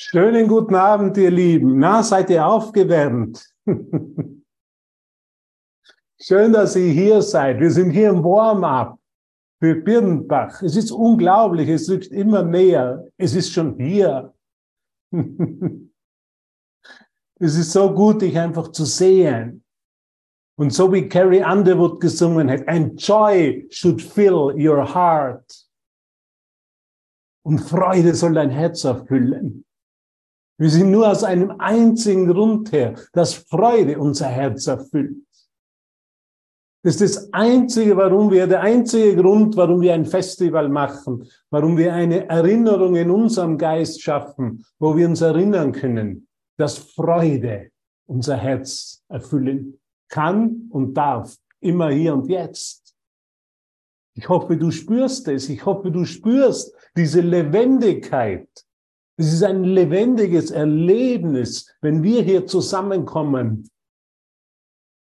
Schönen guten Abend, ihr Lieben. Na, seid ihr aufgewärmt? Schön, dass ihr hier seid. Wir sind hier im Warm-up für Birnbach. Es ist unglaublich, es rückt immer näher. Es ist schon hier. es ist so gut, dich einfach zu sehen. Und so wie Carrie Underwood gesungen hat, and joy should fill your heart. Und Freude soll dein Herz erfüllen. Wir sind nur aus einem einzigen Grund her, dass Freude unser Herz erfüllt. Das ist das einzige, warum wir, der einzige Grund, warum wir ein Festival machen, warum wir eine Erinnerung in unserem Geist schaffen, wo wir uns erinnern können, dass Freude unser Herz erfüllen kann und darf, immer hier und jetzt. Ich hoffe, du spürst es. Ich hoffe, du spürst diese Lebendigkeit, es ist ein lebendiges Erlebnis, wenn wir hier zusammenkommen,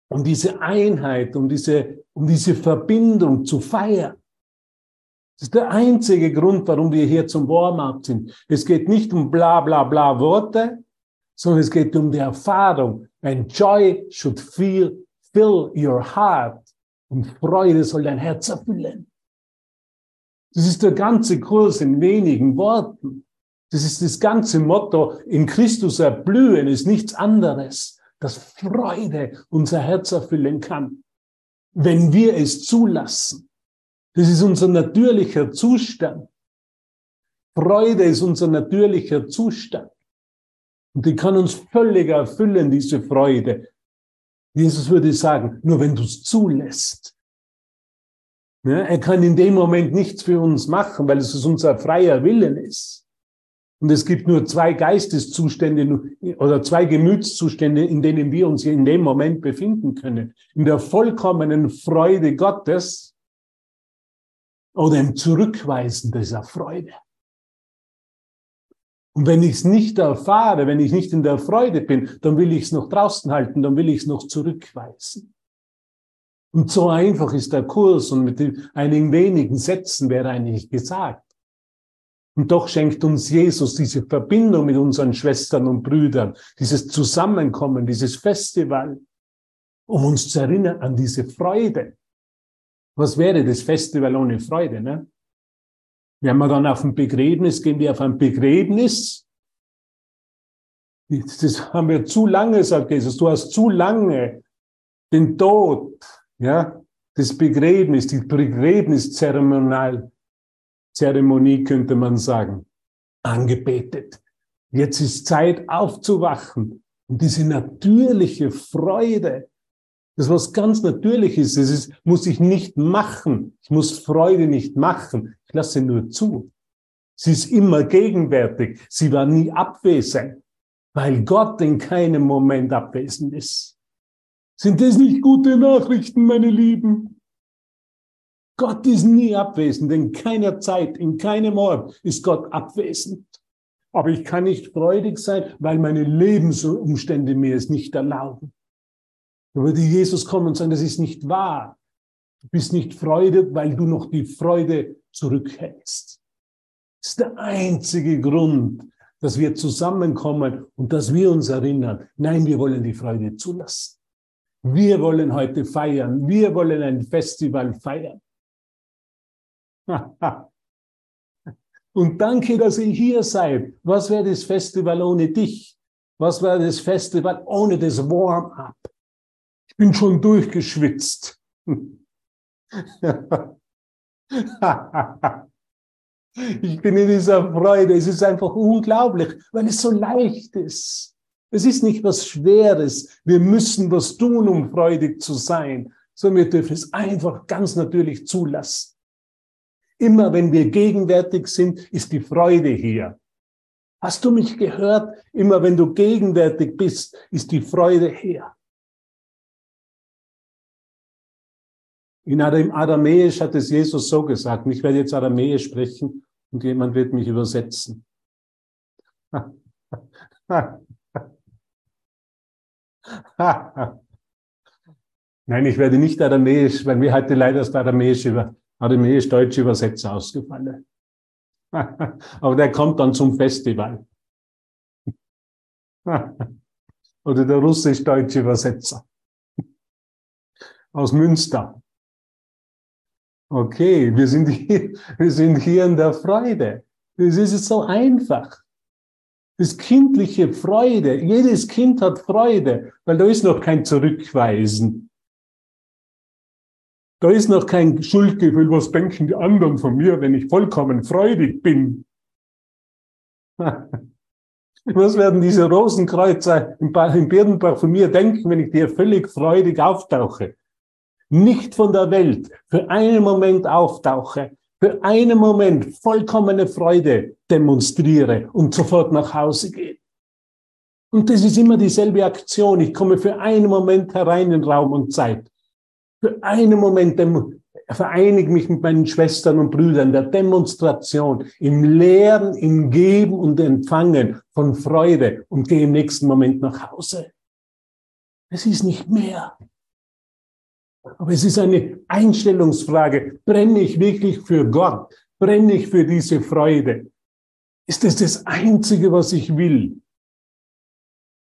um diese Einheit, um diese, um diese Verbindung zu feiern. Das ist der einzige Grund, warum wir hier zum Warm-up sind. Es geht nicht um bla bla bla Worte, sondern es geht um die Erfahrung. And joy should feel, fill your heart. Und Freude soll dein Herz erfüllen. Das ist der ganze Kurs in wenigen Worten. Das ist das ganze Motto. In Christus erblühen ist nichts anderes, dass Freude unser Herz erfüllen kann, wenn wir es zulassen. Das ist unser natürlicher Zustand. Freude ist unser natürlicher Zustand. Und die kann uns völlig erfüllen, diese Freude. Jesus würde sagen, nur wenn du es zulässt. Ja, er kann in dem Moment nichts für uns machen, weil es unser freier Willen ist. Und es gibt nur zwei Geisteszustände oder zwei Gemütszustände, in denen wir uns in dem Moment befinden können. In der vollkommenen Freude Gottes oder im Zurückweisen dieser Freude. Und wenn ich es nicht erfahre, wenn ich nicht in der Freude bin, dann will ich es noch draußen halten, dann will ich es noch zurückweisen. Und so einfach ist der Kurs und mit einigen wenigen Sätzen wäre eigentlich gesagt. Und doch schenkt uns Jesus diese Verbindung mit unseren Schwestern und Brüdern, dieses Zusammenkommen, dieses Festival, um uns zu erinnern an diese Freude. Was wäre das Festival ohne Freude, ne? Wenn wir dann auf ein Begräbnis gehen, wir auf ein Begräbnis. Das haben wir zu lange, sagt Jesus. Du hast zu lange den Tod, ja, das Begräbnis, die Begräbniszeremonial Zeremonie, könnte man sagen, angebetet. Jetzt ist Zeit aufzuwachen und diese natürliche Freude, das was ganz natürlich ist, das ist, muss ich nicht machen. Ich muss Freude nicht machen. Ich lasse nur zu. Sie ist immer gegenwärtig. Sie war nie abwesend, weil Gott in keinem Moment abwesend ist. Sind das nicht gute Nachrichten, meine Lieben? Gott ist nie abwesend. In keiner Zeit, in keinem Ort ist Gott abwesend. Aber ich kann nicht freudig sein, weil meine Lebensumstände mir es nicht erlauben. Da würde Jesus kommen und sagen, das ist nicht wahr. Du bist nicht freudig, weil du noch die Freude zurückhältst. Das ist der einzige Grund, dass wir zusammenkommen und dass wir uns erinnern. Nein, wir wollen die Freude zulassen. Wir wollen heute feiern. Wir wollen ein Festival feiern. Und danke, dass ihr hier seid. Was wäre das Festival ohne dich? Was wäre das Festival ohne das Warm-up? Ich bin schon durchgeschwitzt. ich bin in dieser Freude. Es ist einfach unglaublich, weil es so leicht ist. Es ist nicht was Schweres. Wir müssen was tun, um freudig zu sein, sondern wir dürfen es einfach ganz natürlich zulassen. Immer wenn wir gegenwärtig sind, ist die Freude hier. Hast du mich gehört? Immer wenn du gegenwärtig bist, ist die Freude her. In Aramäisch hat es Jesus so gesagt. Ich werde jetzt Aramäisch sprechen und jemand wird mich übersetzen. Nein, ich werde nicht Aramäisch, weil mir heute leider das Aramäisch über, aramäisch-deutsche Übersetzer ausgefallen. Aber der kommt dann zum Festival. Oder der russisch-deutsche Übersetzer aus Münster. Okay, wir sind hier, wir sind hier in der Freude. Es ist so einfach. Das kindliche Freude. Jedes Kind hat Freude, weil da ist noch kein Zurückweisen. Da ist noch kein Schuldgefühl, was denken die anderen von mir, wenn ich vollkommen freudig bin. Was werden diese Rosenkreuzer im Birnbach von mir denken, wenn ich dir völlig freudig auftauche? Nicht von der Welt, für einen Moment auftauche, für einen Moment vollkommene Freude demonstriere und sofort nach Hause gehe. Und das ist immer dieselbe Aktion. Ich komme für einen Moment herein in Raum und Zeit. Für einen Moment vereinige mich mit meinen Schwestern und Brüdern der Demonstration, im Lehren, im Geben und Empfangen von Freude und gehe im nächsten Moment nach Hause. Es ist nicht mehr. Aber es ist eine Einstellungsfrage. Brenne ich wirklich für Gott? Brenne ich für diese Freude? Ist das das Einzige, was ich will?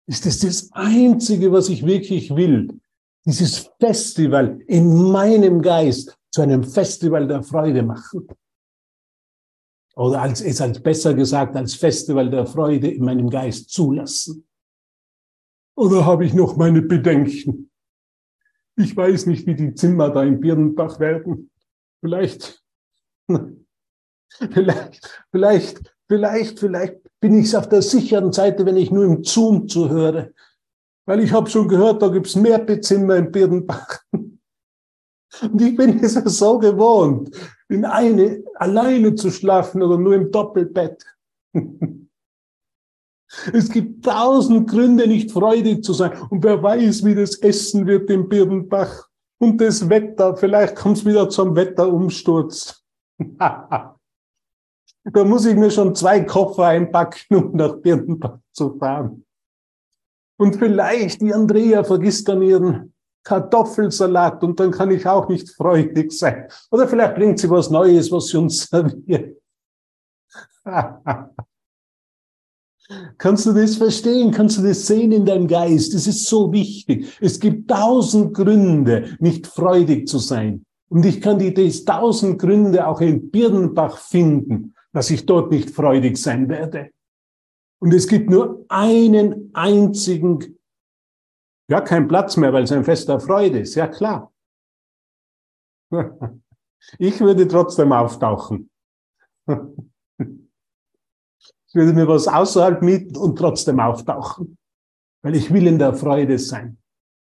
Ist das das Einzige, was ich wirklich will? Dieses Festival in meinem Geist zu einem Festival der Freude machen. Oder als, es als besser gesagt, als Festival der Freude in meinem Geist zulassen. Oder habe ich noch meine Bedenken? Ich weiß nicht, wie die Zimmer da in Birnbach werden. Vielleicht, vielleicht, vielleicht, vielleicht, vielleicht bin ich auf der sicheren Seite, wenn ich nur im Zoom zuhöre. Weil ich habe schon gehört, da gibt's mehr Bettzimmer in Birnbach. Und ich bin es so gewohnt, in eine alleine zu schlafen oder nur im Doppelbett. Es gibt tausend Gründe, nicht freudig zu sein. Und wer weiß, wie das Essen wird im Birnbach. Und das Wetter, vielleicht kommt es wieder zum Wetterumsturz. da muss ich mir schon zwei Koffer einpacken, um nach Birnbach zu fahren. Und vielleicht die Andrea vergisst dann ihren Kartoffelsalat und dann kann ich auch nicht freudig sein. Oder vielleicht bringt sie was Neues, was sie uns serviert. Kannst du das verstehen? Kannst du das sehen in deinem Geist? Das ist so wichtig. Es gibt tausend Gründe, nicht freudig zu sein. Und ich kann die, die tausend Gründe auch in Birnbach finden, dass ich dort nicht freudig sein werde. Und es gibt nur einen einzigen, ja, kein Platz mehr, weil es ein Fest der Freude ist. Ja, klar. Ich würde trotzdem auftauchen. Ich würde mir was außerhalb mieten und trotzdem auftauchen, weil ich will in der Freude sein.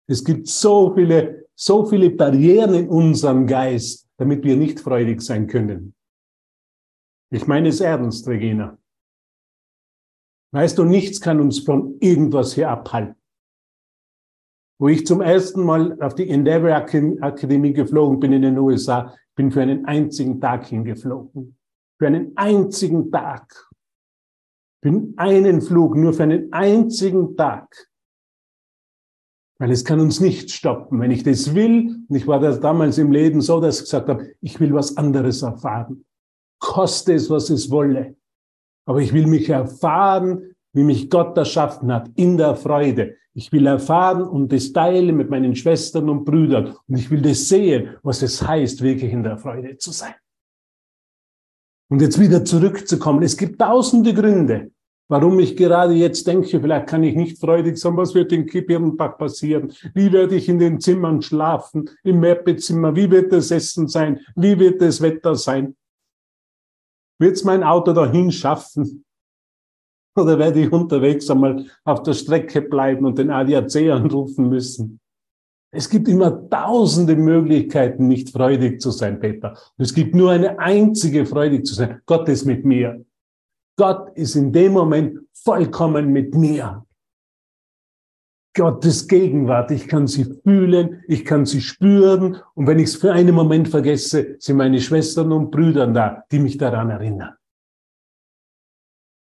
Es gibt so viele, so viele Barrieren in unserem Geist, damit wir nicht freudig sein können. Ich meine es ernst, Regina. Weißt du, nichts kann uns von irgendwas hier abhalten. Wo ich zum ersten Mal auf die Endeavor Akademie geflogen bin in den USA, bin für einen einzigen Tag hingeflogen. Für einen einzigen Tag für einen Flug, nur für einen einzigen Tag. Weil es kann uns nicht stoppen. Wenn ich das will, und ich war das damals im Leben so, dass ich gesagt habe, ich will was anderes erfahren. Koste es, was es wolle. Aber ich will mich erfahren, wie mich Gott erschaffen hat, in der Freude. Ich will erfahren und das teilen mit meinen Schwestern und Brüdern. Und ich will das sehen, was es heißt, wirklich in der Freude zu sein. Und jetzt wieder zurückzukommen. Es gibt tausende Gründe, warum ich gerade jetzt denke, vielleicht kann ich nicht freudig sein. Was wird in Kipirnbach passieren? Wie werde ich in den Zimmern schlafen? Im Mehrbetzimmer? Wie wird das Essen sein? Wie wird das Wetter sein? Wird es mein Auto dahin schaffen? Oder werde ich unterwegs einmal auf der Strecke bleiben und den ADAC anrufen müssen? Es gibt immer tausende Möglichkeiten, nicht freudig zu sein, Peter. Und es gibt nur eine einzige, freudig zu sein. Gott ist mit mir. Gott ist in dem Moment vollkommen mit mir. Gottes Gegenwart, ich kann sie fühlen, ich kann sie spüren. Und wenn ich es für einen Moment vergesse, sind meine Schwestern und Brüder da, die mich daran erinnern.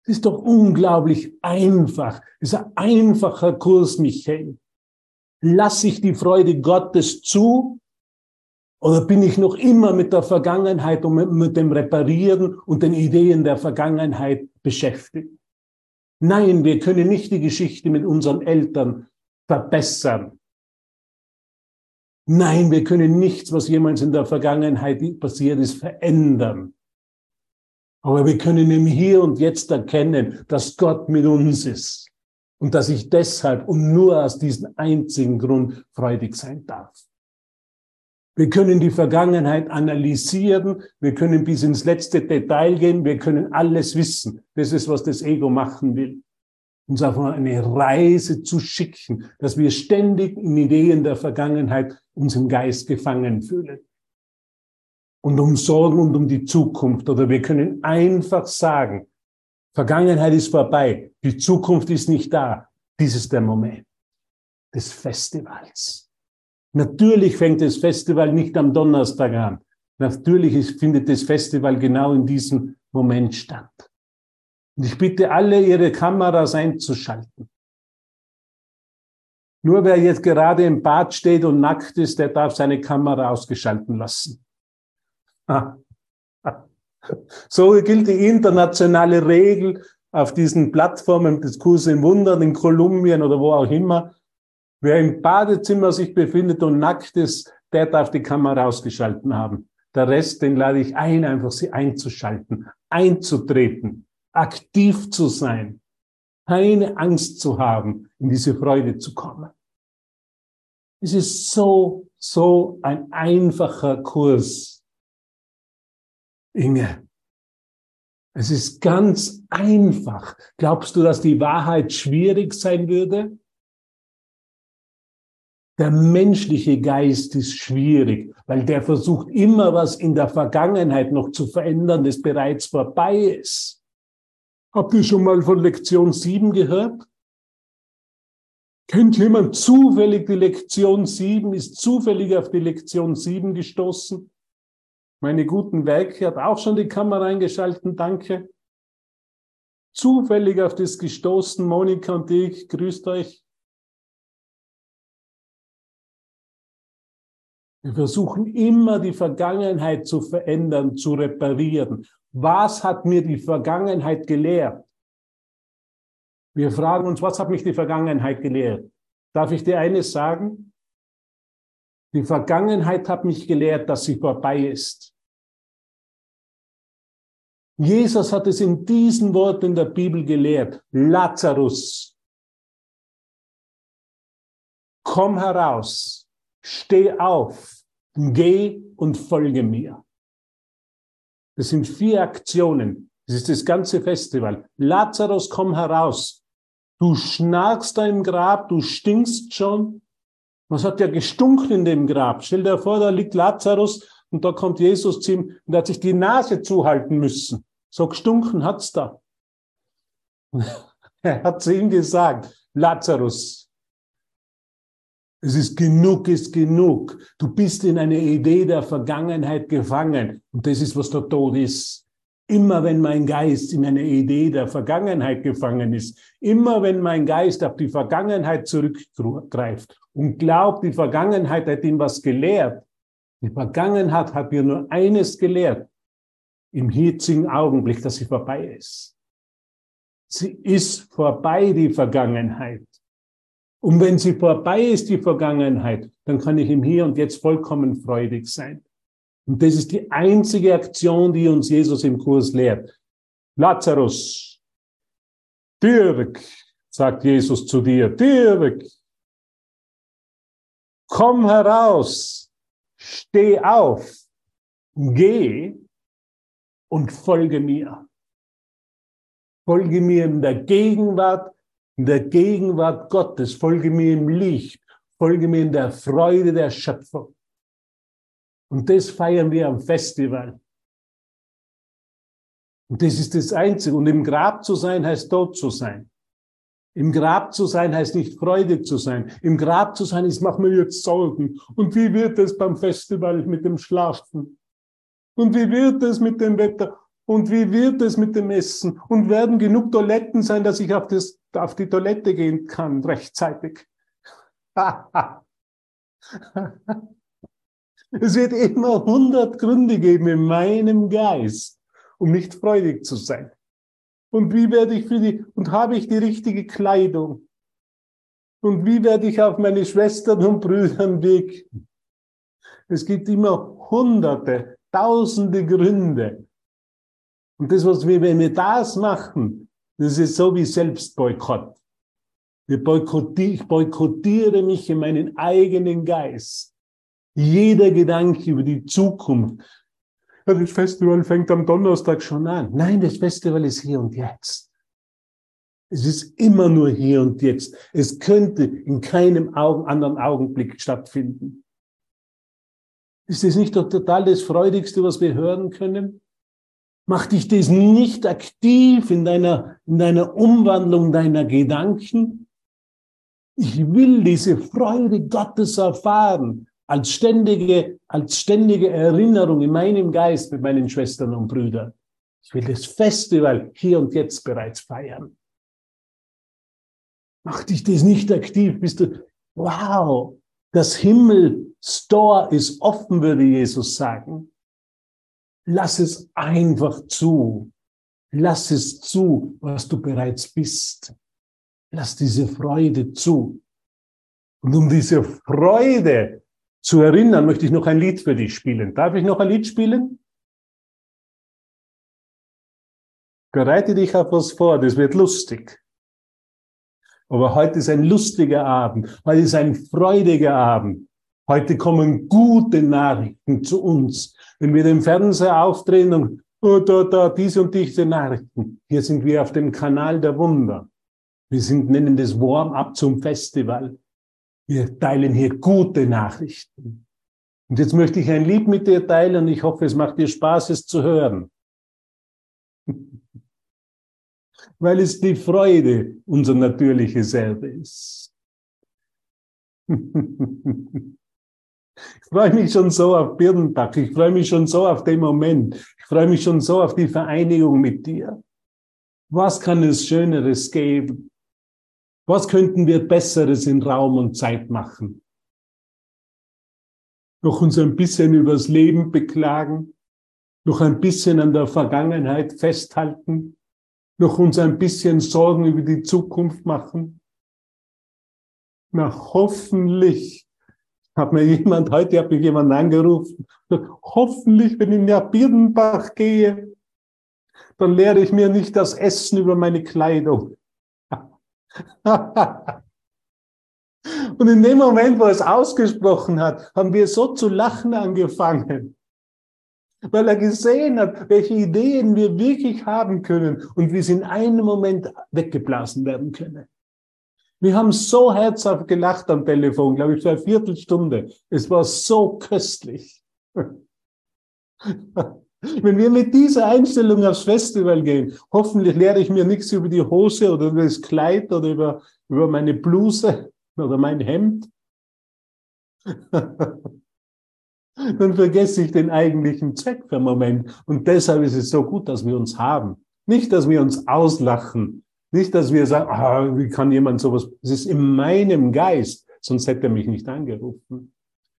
Es ist doch unglaublich einfach. Es ist ein einfacher Kurs, Michael. Lasse ich die Freude Gottes zu oder bin ich noch immer mit der Vergangenheit und mit dem Reparieren und den Ideen der Vergangenheit beschäftigt? Nein, wir können nicht die Geschichte mit unseren Eltern verbessern. Nein, wir können nichts, was jemals in der Vergangenheit passiert ist, verändern. Aber wir können im Hier und Jetzt erkennen, dass Gott mit uns ist und dass ich deshalb und nur aus diesem einzigen Grund freudig sein darf. Wir können die Vergangenheit analysieren, wir können bis ins letzte Detail gehen, wir können alles wissen. Das ist, was das Ego machen will. Uns auf eine Reise zu schicken, dass wir ständig in Ideen der Vergangenheit uns im Geist gefangen fühlen. Und um Sorgen und um die Zukunft. Oder wir können einfach sagen, Vergangenheit ist vorbei, die Zukunft ist nicht da. Dies ist der Moment des Festivals. Natürlich fängt das Festival nicht am Donnerstag an. Natürlich findet das Festival genau in diesem Moment statt. Und ich bitte alle, ihre Kameras einzuschalten. Nur wer jetzt gerade im Bad steht und nackt ist, der darf seine Kamera ausgeschalten lassen. So gilt die internationale Regel auf diesen Plattformen des Kurs in Wundern in Kolumbien oder wo auch immer. Wer im Badezimmer sich befindet und nackt ist, der darf die Kamera ausgeschalten haben. Der Rest, den lade ich ein, einfach sie einzuschalten, einzutreten, aktiv zu sein, keine Angst zu haben, in diese Freude zu kommen. Es ist so, so ein einfacher Kurs. Inge, es ist ganz einfach. Glaubst du, dass die Wahrheit schwierig sein würde? Der menschliche Geist ist schwierig, weil der versucht immer was in der Vergangenheit noch zu verändern, das bereits vorbei ist. Habt ihr schon mal von Lektion 7 gehört? Kennt jemand zufällig die Lektion 7? Ist zufällig auf die Lektion 7 gestoßen? Meine guten Werke hat auch schon die Kamera eingeschalten, danke. Zufällig auf das gestoßen, Monika und ich, grüßt euch. Wir versuchen immer die Vergangenheit zu verändern, zu reparieren. Was hat mir die Vergangenheit gelehrt? Wir fragen uns, was hat mich die Vergangenheit gelehrt? Darf ich dir eines sagen? Die Vergangenheit hat mich gelehrt, dass sie vorbei ist. Jesus hat es in diesen Worten der Bibel gelehrt. Lazarus, komm heraus. Steh auf, geh und folge mir. Das sind vier Aktionen. Das ist das ganze Festival. Lazarus, komm heraus. Du schnarchst da im Grab, du stinkst schon. Was hat ja gestunken in dem Grab? Stell dir vor, da liegt Lazarus und da kommt Jesus zu ihm und hat sich die Nase zuhalten müssen. So gestunken hat's da. er hat zu ihm gesagt, Lazarus, es ist genug, ist genug. Du bist in eine Idee der Vergangenheit gefangen. Und das ist, was der Tod ist. Immer wenn mein Geist in eine Idee der Vergangenheit gefangen ist, immer wenn mein Geist auf die Vergangenheit zurückgreift und glaubt, die Vergangenheit hat ihm was gelehrt, die Vergangenheit hat mir nur eines gelehrt, im jetzigen Augenblick, dass sie vorbei ist. Sie ist vorbei, die Vergangenheit. Und wenn sie vorbei ist, die Vergangenheit, dann kann ich im Hier und Jetzt vollkommen freudig sein. Und das ist die einzige Aktion, die uns Jesus im Kurs lehrt. Lazarus, Dirk, sagt Jesus zu dir, Dirk, komm heraus, steh auf, geh und folge mir. Folge mir in der Gegenwart in der Gegenwart Gottes, folge mir im Licht, folge mir in der Freude der Schöpfung. Und das feiern wir am Festival. Und das ist das Einzige. Und im Grab zu sein heißt tot zu sein. Im Grab zu sein heißt nicht freudig zu sein. Im Grab zu sein ist, mach mir jetzt Sorgen. Und wie wird es beim Festival mit dem Schlafen? Und wie wird es mit dem Wetter? Und wie wird es mit dem Essen? Und werden genug Toiletten sein, dass ich auf, das, auf die Toilette gehen kann rechtzeitig? es wird immer hundert Gründe geben in meinem Geist, um nicht freudig zu sein. Und wie werde ich für die, und habe ich die richtige Kleidung? Und wie werde ich auf meine Schwestern und Brüder wirken? Es gibt immer hunderte, tausende Gründe. Und das, was wir, wenn wir das machen, das ist so wie Selbstboykott. Ich boykottiere mich in meinen eigenen Geist. Jeder Gedanke über die Zukunft. Ja, das Festival fängt am Donnerstag schon an. Nein, das Festival ist hier und jetzt. Es ist immer nur hier und jetzt. Es könnte in keinem Augen, anderen Augenblick stattfinden. Ist das nicht doch total das Freudigste, was wir hören können? Macht dich das nicht aktiv in deiner, in deiner Umwandlung deiner Gedanken? Ich will diese Freude Gottes erfahren als ständige, als ständige Erinnerung in meinem Geist mit meinen Schwestern und Brüdern. Ich will das Festival hier und jetzt bereits feiern. Macht dich das nicht aktiv? Bist du, wow, das Himmel-Store ist offen, würde Jesus sagen. Lass es einfach zu. Lass es zu, was du bereits bist. Lass diese Freude zu. Und um diese Freude zu erinnern, möchte ich noch ein Lied für dich spielen. Darf ich noch ein Lied spielen? Bereite dich auf was vor, das wird lustig. Aber heute ist ein lustiger Abend. Heute ist ein freudiger Abend. Heute kommen gute Nachrichten zu uns. Wenn wir den Fernseher aufdrehen und oh, da, da, diese und diese Nachrichten. Hier sind wir auf dem Kanal der Wunder. Wir sind, nennen das Warm-up zum Festival. Wir teilen hier gute Nachrichten. Und jetzt möchte ich ein Lied mit dir teilen und ich hoffe, es macht dir Spaß, es zu hören. weil es die Freude unser natürliches Selbe ist. ich freue mich schon so auf Birnbach, ich freue mich schon so auf den Moment, ich freue mich schon so auf die Vereinigung mit dir. Was kann es Schöneres geben? Was könnten wir Besseres in Raum und Zeit machen? Noch uns ein bisschen übers Leben beklagen, noch ein bisschen an der Vergangenheit festhalten, noch uns ein bisschen Sorgen über die Zukunft machen? Na, hoffentlich hat mir jemand, heute hat mich jemand angerufen, hoffentlich, wenn ich nach Birnbach gehe, dann lehre ich mir nicht das Essen über meine Kleidung. Und in dem Moment, wo er es ausgesprochen hat, haben wir so zu lachen angefangen weil er gesehen hat, welche Ideen wir wirklich haben können und wie sie in einem Moment weggeblasen werden können. Wir haben so herzhaft gelacht am Telefon, glaube ich, für eine Viertelstunde. Es war so köstlich. Wenn wir mit dieser Einstellung aufs Festival gehen, hoffentlich lehre ich mir nichts über die Hose oder über das Kleid oder über, über meine Bluse oder mein Hemd. dann vergesse ich den eigentlichen Zweck für einen Moment. Und deshalb ist es so gut, dass wir uns haben. Nicht, dass wir uns auslachen. Nicht, dass wir sagen, ah, wie kann jemand sowas? Es ist in meinem Geist, sonst hätte er mich nicht angerufen.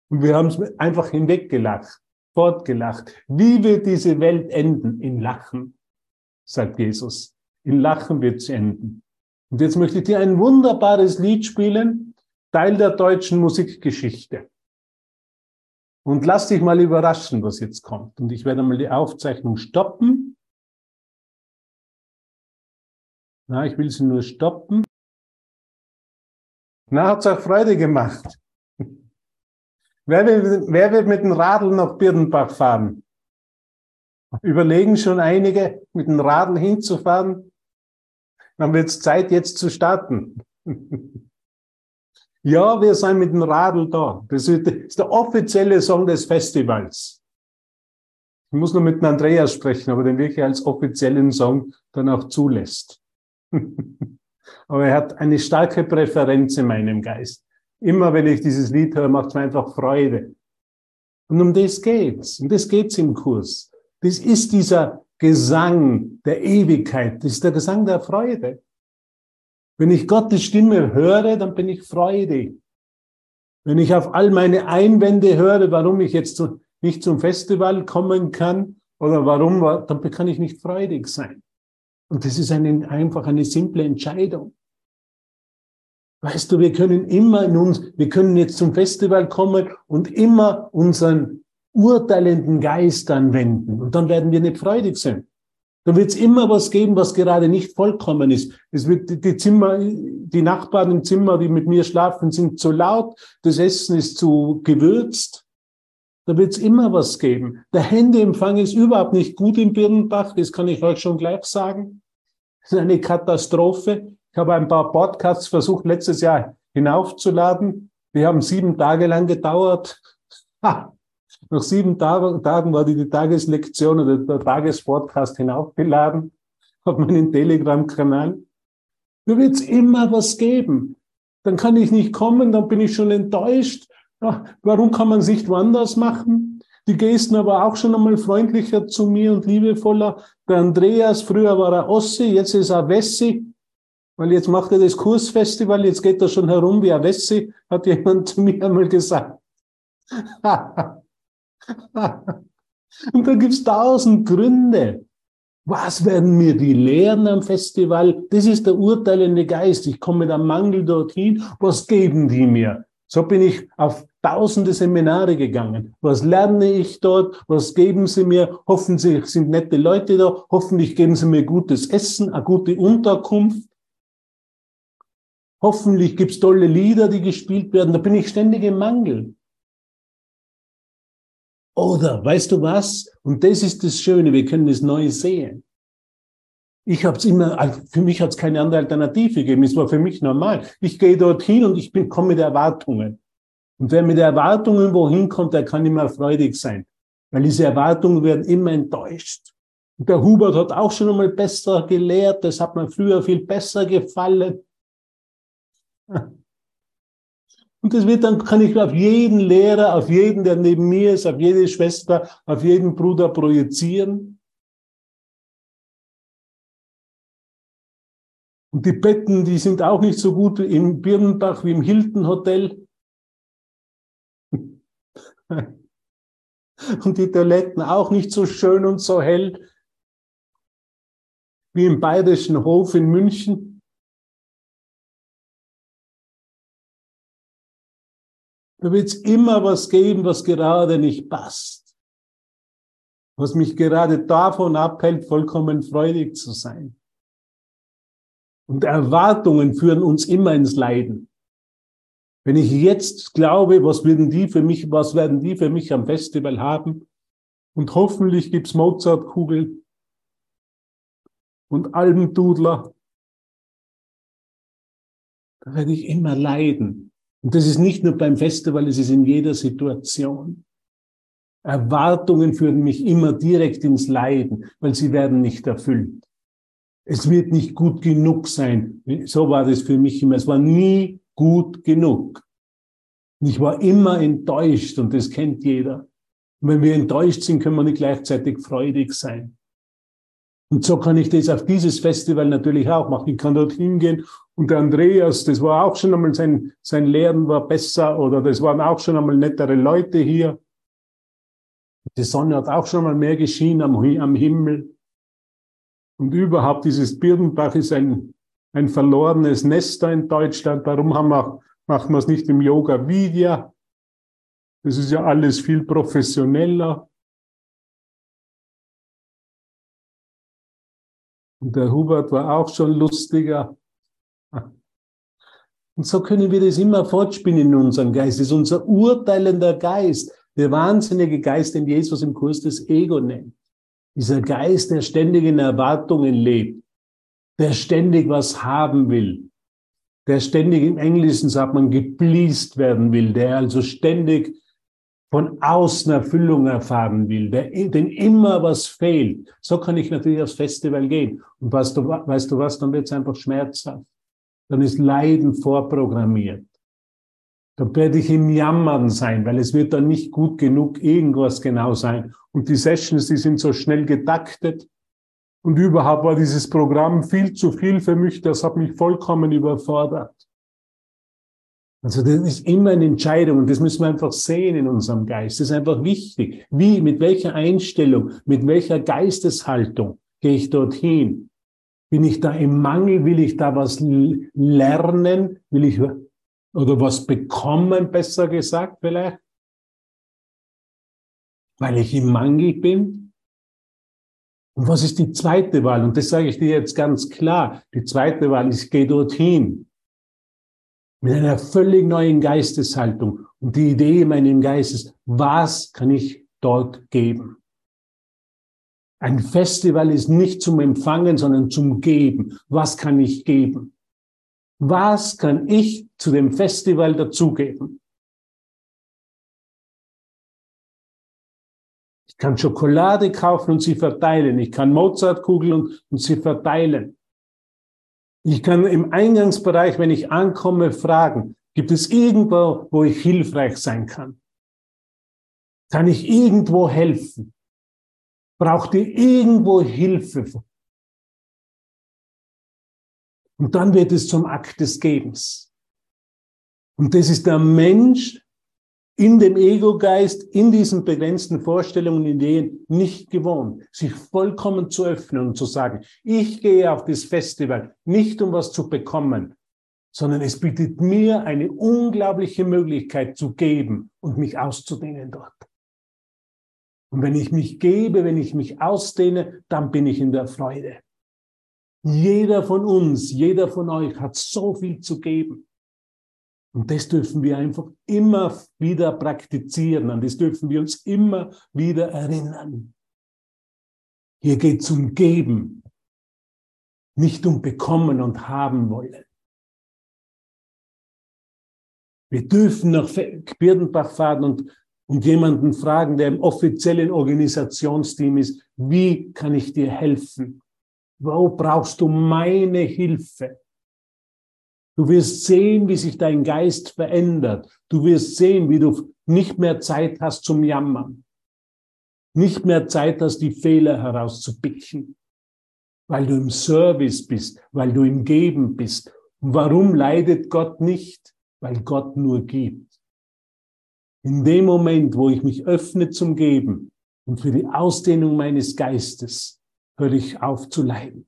Und wir haben es einfach hinweggelacht, fortgelacht. Wie wird diese Welt enden? In Lachen, sagt Jesus. In Lachen wird sie enden. Und jetzt möchte ich dir ein wunderbares Lied spielen, Teil der deutschen Musikgeschichte. Und lass dich mal überraschen, was jetzt kommt. Und ich werde mal die Aufzeichnung stoppen. Na, ich will sie nur stoppen. Na, hat's auch Freude gemacht. Wer will, wer wird mit dem Radl nach Birnbach fahren? Überlegen schon einige, mit dem Radl hinzufahren? Dann wird es Zeit, jetzt zu starten. Ja, wir sind mit dem Radl da. Das ist der offizielle Song des Festivals. Ich muss nur mit dem Andreas sprechen, aber den wirklich als offiziellen Song dann auch zulässt. aber er hat eine starke Präferenz in meinem Geist. Immer wenn ich dieses Lied höre, macht es mir einfach Freude. Und um das geht's. Um das geht's im Kurs. Das ist dieser Gesang der Ewigkeit. Das ist der Gesang der Freude. Wenn ich Gottes Stimme höre, dann bin ich freudig. Wenn ich auf all meine Einwände höre, warum ich jetzt nicht zum Festival kommen kann oder warum, dann kann ich nicht freudig sein. Und das ist eine, einfach eine simple Entscheidung. Weißt du, wir können immer in uns, wir können jetzt zum Festival kommen und immer unseren urteilenden Geist anwenden. Und dann werden wir nicht freudig sein. Dann wird es immer was geben, was gerade nicht vollkommen ist. Es wird die Zimmer, die Nachbarn im Zimmer, die mit mir schlafen, sind zu laut, das Essen ist zu gewürzt. Da wird es immer was geben. Der Handyempfang ist überhaupt nicht gut in Birnbach, das kann ich euch schon gleich sagen. Das ist eine Katastrophe. Ich habe ein paar Podcasts versucht, letztes Jahr hinaufzuladen. Die haben sieben Tage lang gedauert. Ha, nach sieben Tagen war die Tageslektion oder der Tagespodcast hinaufgeladen auf meinen Telegram-Kanal. Da wird es immer was geben. Dann kann ich nicht kommen, dann bin ich schon enttäuscht. Ach, warum kann man sich woanders machen? Die Gesten aber auch schon einmal freundlicher zu mir und liebevoller. Der Andreas, früher war er Ossi, jetzt ist er Wessi, weil jetzt macht er das Kursfestival, jetzt geht er schon herum wie ein Wessi, hat jemand zu mir einmal gesagt. Und da gibt's tausend Gründe. Was werden mir die lehren am Festival? Das ist der urteilende Geist. Ich komme mit einem Mangel dorthin. Was geben die mir? So bin ich auf tausende Seminare gegangen. Was lerne ich dort? Was geben sie mir? Hoffentlich sind nette Leute da. Hoffentlich geben sie mir gutes Essen, eine gute Unterkunft. Hoffentlich gibt's tolle Lieder, die gespielt werden. Da bin ich ständig im Mangel. Oder weißt du was? Und das ist das Schöne, wir können das neu sehen. Ich habe es immer, also für mich hat es keine andere Alternative gegeben. Es war für mich normal. Ich gehe dorthin und ich bin, komme mit Erwartungen. Und wer mit Erwartungen wohin kommt, der kann immer freudig sein. Weil diese Erwartungen werden immer enttäuscht. Und der Hubert hat auch schon einmal besser gelehrt. Das hat mir früher viel besser gefallen. Und das wird dann, kann ich auf jeden Lehrer, auf jeden, der neben mir ist, auf jede Schwester, auf jeden Bruder projizieren. Und die Betten, die sind auch nicht so gut im Birnbach wie im Hilton Hotel. Und die Toiletten auch nicht so schön und so hell wie im Bayerischen Hof in München. Da wird es immer was geben, was gerade nicht passt. Was mich gerade davon abhält, vollkommen freudig zu sein. Und Erwartungen führen uns immer ins Leiden. Wenn ich jetzt glaube, was werden die für mich, was werden die für mich am Festival haben? Und hoffentlich gibt's Mozartkugeln und Almdudler. Da werde ich immer leiden. Und das ist nicht nur beim Festival, es ist in jeder Situation. Erwartungen führen mich immer direkt ins Leiden, weil sie werden nicht erfüllt. Es wird nicht gut genug sein. So war das für mich immer. Es war nie gut genug. Ich war immer enttäuscht und das kennt jeder. Und wenn wir enttäuscht sind, können wir nicht gleichzeitig freudig sein. Und so kann ich das auf dieses Festival natürlich auch machen. Ich kann dort hingehen und der Andreas, das war auch schon einmal sein, sein Lehren war besser oder das waren auch schon einmal nettere Leute hier. Die Sonne hat auch schon mal mehr geschienen am, am Himmel. Und überhaupt dieses Birnbach ist ein, ein verlorenes Nest da in Deutschland. Darum haben wir, machen wir es nicht im Yoga Vidya. Das ist ja alles viel professioneller. Und der Hubert war auch schon lustiger. Und so können wir das immer fortspinnen in unserem Geist. Das ist unser urteilender Geist, der wahnsinnige Geist, den Jesus im Kurs des Ego nennt. Dieser Geist, der ständig in Erwartungen lebt, der ständig was haben will, der ständig im Englischen sagt man gepleased werden will, der also ständig von außen Erfüllung erfahren will, der, dem immer was fehlt, so kann ich natürlich aufs Festival gehen. Und weißt du, weißt du was, dann wird es einfach schmerzhaft. Dann ist Leiden vorprogrammiert. Dann werde ich im Jammern sein, weil es wird dann nicht gut genug irgendwas genau sein. Und die Sessions, die sind so schnell getaktet. Und überhaupt war dieses Programm viel zu viel für mich. Das hat mich vollkommen überfordert. Also das ist immer eine Entscheidung und das müssen wir einfach sehen in unserem Geist. Das ist einfach wichtig. Wie, mit welcher Einstellung, mit welcher Geisteshaltung gehe ich dorthin? Bin ich da im Mangel? Will ich da was lernen? Will ich oder was bekommen, besser gesagt vielleicht? Weil ich im Mangel bin? Und was ist die zweite Wahl? Und das sage ich dir jetzt ganz klar. Die zweite Wahl ist, geh dorthin. Mit einer völlig neuen Geisteshaltung. Und die Idee in meinem Geist ist, was kann ich dort geben? Ein Festival ist nicht zum Empfangen, sondern zum Geben. Was kann ich geben? Was kann ich zu dem Festival dazugeben? Ich kann Schokolade kaufen und sie verteilen. Ich kann Mozartkugeln und, und sie verteilen. Ich kann im Eingangsbereich, wenn ich ankomme, fragen, gibt es irgendwo, wo ich hilfreich sein kann? Kann ich irgendwo helfen? Braucht ihr irgendwo Hilfe? Und dann wird es zum Akt des Gebens. Und das ist der Mensch in dem Ego-Geist, in diesen begrenzten Vorstellungen, und Ideen nicht gewohnt, sich vollkommen zu öffnen und zu sagen, ich gehe auf das Festival nicht um was zu bekommen, sondern es bietet mir eine unglaubliche Möglichkeit zu geben und mich auszudehnen dort. Und wenn ich mich gebe, wenn ich mich ausdehne, dann bin ich in der Freude. Jeder von uns, jeder von euch hat so viel zu geben. Und das dürfen wir einfach immer wieder praktizieren. An das dürfen wir uns immer wieder erinnern. Hier geht es um Geben, nicht um Bekommen und Haben wollen. Wir dürfen nach Birdenbach fahren und, und jemanden fragen, der im offiziellen Organisationsteam ist, wie kann ich dir helfen? Wo brauchst du meine Hilfe? Du wirst sehen, wie sich dein Geist verändert. Du wirst sehen, wie du nicht mehr Zeit hast zum Jammern. Nicht mehr Zeit hast, die Fehler herauszupicken. Weil du im Service bist, weil du im Geben bist. Und warum leidet Gott nicht? Weil Gott nur gibt. In dem Moment, wo ich mich öffne zum Geben und für die Ausdehnung meines Geistes, höre ich auf zu leiden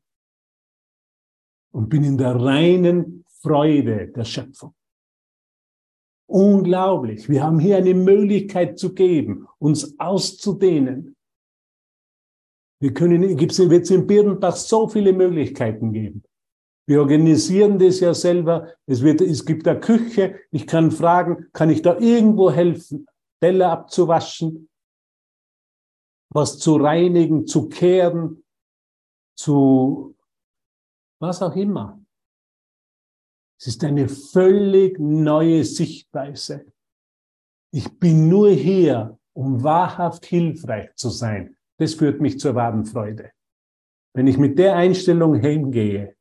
und bin in der reinen Freude der Schöpfung. Unglaublich. Wir haben hier eine Möglichkeit zu geben, uns auszudehnen. Wir können, gibt's, wird es in Birnbach so viele Möglichkeiten geben. Wir organisieren das ja selber. Es wird, es gibt eine Küche. Ich kann fragen, kann ich da irgendwo helfen, Teller abzuwaschen, was zu reinigen, zu kehren, zu was auch immer. Es ist eine völlig neue Sichtweise. Ich bin nur hier, um wahrhaft hilfreich zu sein. Das führt mich zur wahren Freude. Wenn ich mit der Einstellung hingehe,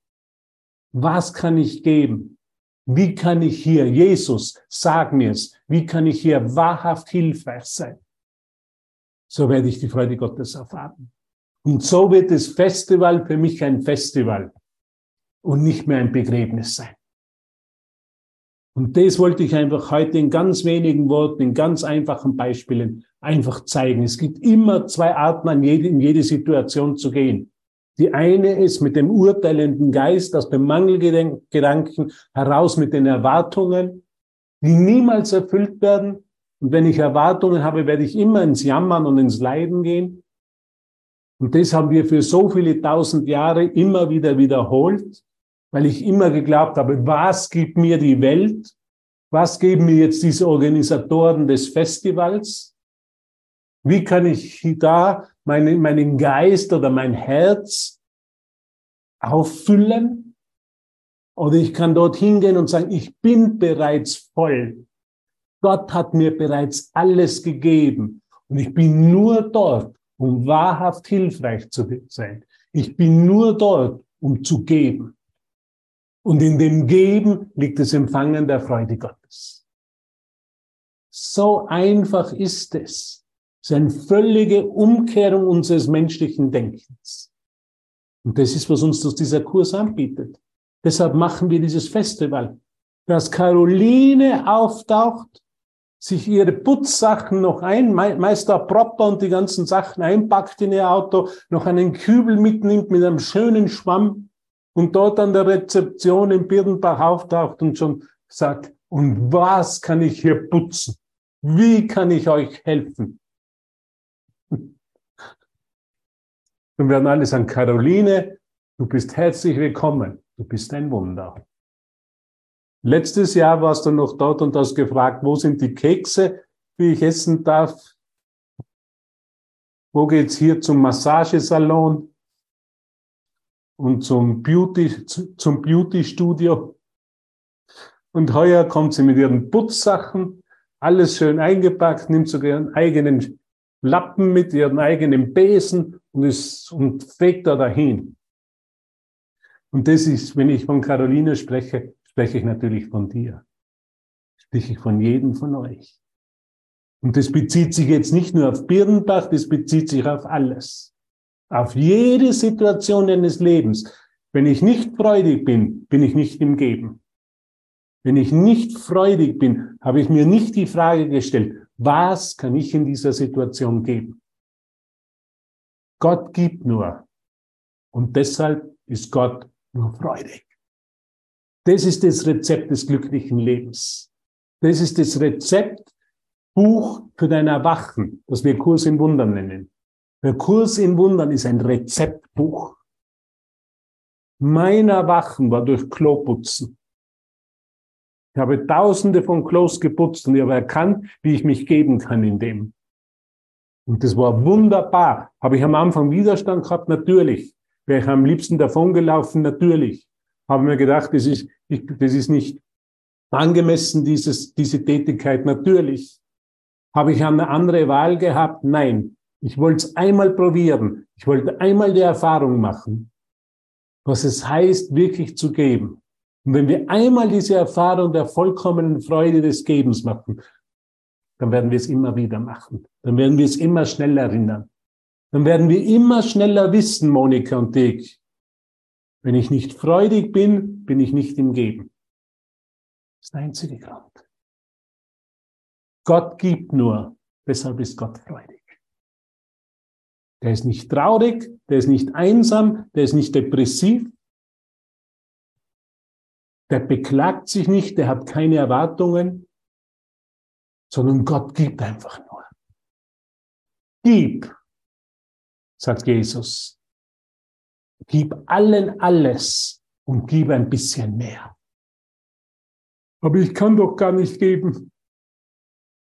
was kann ich geben? Wie kann ich hier, Jesus, sag mir's, wie kann ich hier wahrhaft hilfreich sein? So werde ich die Freude Gottes erfahren. Und so wird das Festival für mich ein Festival und nicht mehr ein Begräbnis sein. Und das wollte ich einfach heute in ganz wenigen Worten, in ganz einfachen Beispielen einfach zeigen. Es gibt immer zwei Arten, an jede, in jede Situation zu gehen. Die eine ist mit dem urteilenden Geist aus dem Mangelgedanken heraus mit den Erwartungen, die niemals erfüllt werden. Und wenn ich Erwartungen habe, werde ich immer ins Jammern und ins Leiden gehen. Und das haben wir für so viele tausend Jahre immer wieder wiederholt, weil ich immer geglaubt habe, was gibt mir die Welt? Was geben mir jetzt diese Organisatoren des Festivals? Wie kann ich da meinen, meinen Geist oder mein Herz auffüllen? Oder ich kann dort hingehen und sagen, ich bin bereits voll. Gott hat mir bereits alles gegeben. Und ich bin nur dort, um wahrhaft hilfreich zu sein. Ich bin nur dort, um zu geben. Und in dem Geben liegt das Empfangen der Freude Gottes. So einfach ist es. Es ist eine völlige Umkehrung unseres menschlichen Denkens. Und das ist, was uns dieser Kurs anbietet. Deshalb machen wir dieses Festival. Dass Caroline auftaucht sich ihre Putzsachen noch ein, Meister Propper und die ganzen Sachen einpackt in ihr Auto, noch einen Kübel mitnimmt mit einem schönen Schwamm und dort an der Rezeption in Birnbach auftaucht und schon sagt, und was kann ich hier putzen? Wie kann ich euch helfen? Dann werden alle sagen, Caroline, du bist herzlich willkommen. Du bist ein Wunder. Letztes Jahr warst du noch dort und hast gefragt, wo sind die Kekse, die ich essen darf? Wo geht's hier zum Massagesalon und zum Beauty, zum Beauty-Studio? Und heuer kommt sie mit ihren Putzsachen, alles schön eingepackt, nimmt sogar ihren eigenen Lappen mit, ihren eigenen Besen und, ist, und fegt da dahin. Und das ist, wenn ich von Caroline spreche, spreche ich natürlich von dir. Spreche ich von jedem von euch. Und das bezieht sich jetzt nicht nur auf Birnbach, das bezieht sich auf alles. Auf jede Situation deines Lebens. Wenn ich nicht freudig bin, bin ich nicht im Geben. Wenn ich nicht freudig bin, habe ich mir nicht die Frage gestellt, was kann ich in dieser Situation geben? Gott gibt nur. Und deshalb ist Gott nur freudig. Das ist das Rezept des glücklichen Lebens. Das ist das Rezeptbuch für dein Erwachen, das wir Kurs in Wundern nennen. Der Kurs in Wundern ist ein Rezeptbuch. Mein Erwachen war durch Kloputzen. Ich habe tausende von Klos geputzt und ich habe erkannt, wie ich mich geben kann in dem. Und das war wunderbar. Habe ich am Anfang Widerstand gehabt? Natürlich. Wäre ich am liebsten davongelaufen? Natürlich. Habe mir gedacht, das ist, das ist nicht angemessen, dieses, diese Tätigkeit? Natürlich. Habe ich eine andere Wahl gehabt? Nein. Ich wollte es einmal probieren. Ich wollte einmal die Erfahrung machen, was es heißt, wirklich zu geben. Und wenn wir einmal diese Erfahrung der vollkommenen Freude des Gebens machen, dann werden wir es immer wieder machen. Dann werden wir es immer schneller erinnern. Dann werden wir immer schneller wissen, Monika und Dick. Wenn ich nicht freudig bin, bin ich nicht im Geben. Das ist der einzige Grund. Gott gibt nur, deshalb ist Gott freudig. Der ist nicht traurig, der ist nicht einsam, der ist nicht depressiv, der beklagt sich nicht, der hat keine Erwartungen, sondern Gott gibt einfach nur. Gib, sagt Jesus. Gib allen alles und gib ein bisschen mehr. Aber ich kann doch gar nicht geben.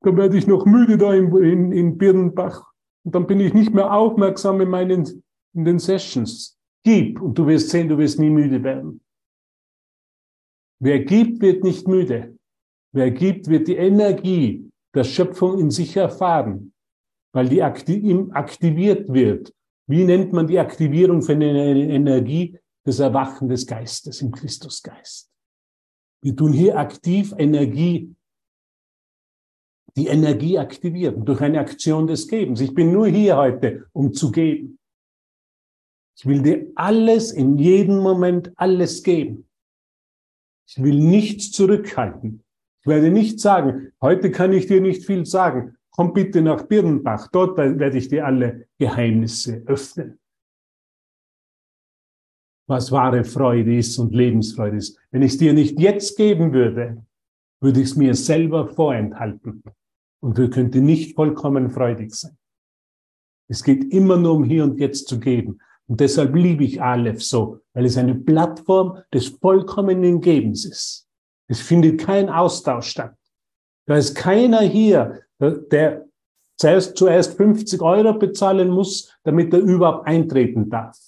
Dann werde ich noch müde da in, in, in Birnbach. Und dann bin ich nicht mehr aufmerksam in meinen, in den Sessions. Gib und du wirst sehen, du wirst nie müde werden. Wer gibt, wird nicht müde. Wer gibt, wird die Energie der Schöpfung in sich erfahren, weil die aktiviert wird. Wie nennt man die Aktivierung von Energie? Das Erwachen des Geistes im Christusgeist. Wir tun hier aktiv Energie, die Energie aktivieren durch eine Aktion des Gebens. Ich bin nur hier heute, um zu geben. Ich will dir alles in jedem Moment alles geben. Ich will nichts zurückhalten. Ich werde nicht sagen, heute kann ich dir nicht viel sagen. Komm bitte nach Birnbach, dort werde ich dir alle Geheimnisse öffnen. Was wahre Freude ist und Lebensfreude ist. Wenn ich es dir nicht jetzt geben würde, würde ich es mir selber vorenthalten. Und wir könnten nicht vollkommen freudig sein. Es geht immer nur um hier und jetzt zu geben. Und deshalb liebe ich Aleph so, weil es eine Plattform des vollkommenen Gebens ist. Es findet kein Austausch statt. Da ist keiner hier, der zuerst, zuerst 50 Euro bezahlen muss, damit er überhaupt eintreten darf.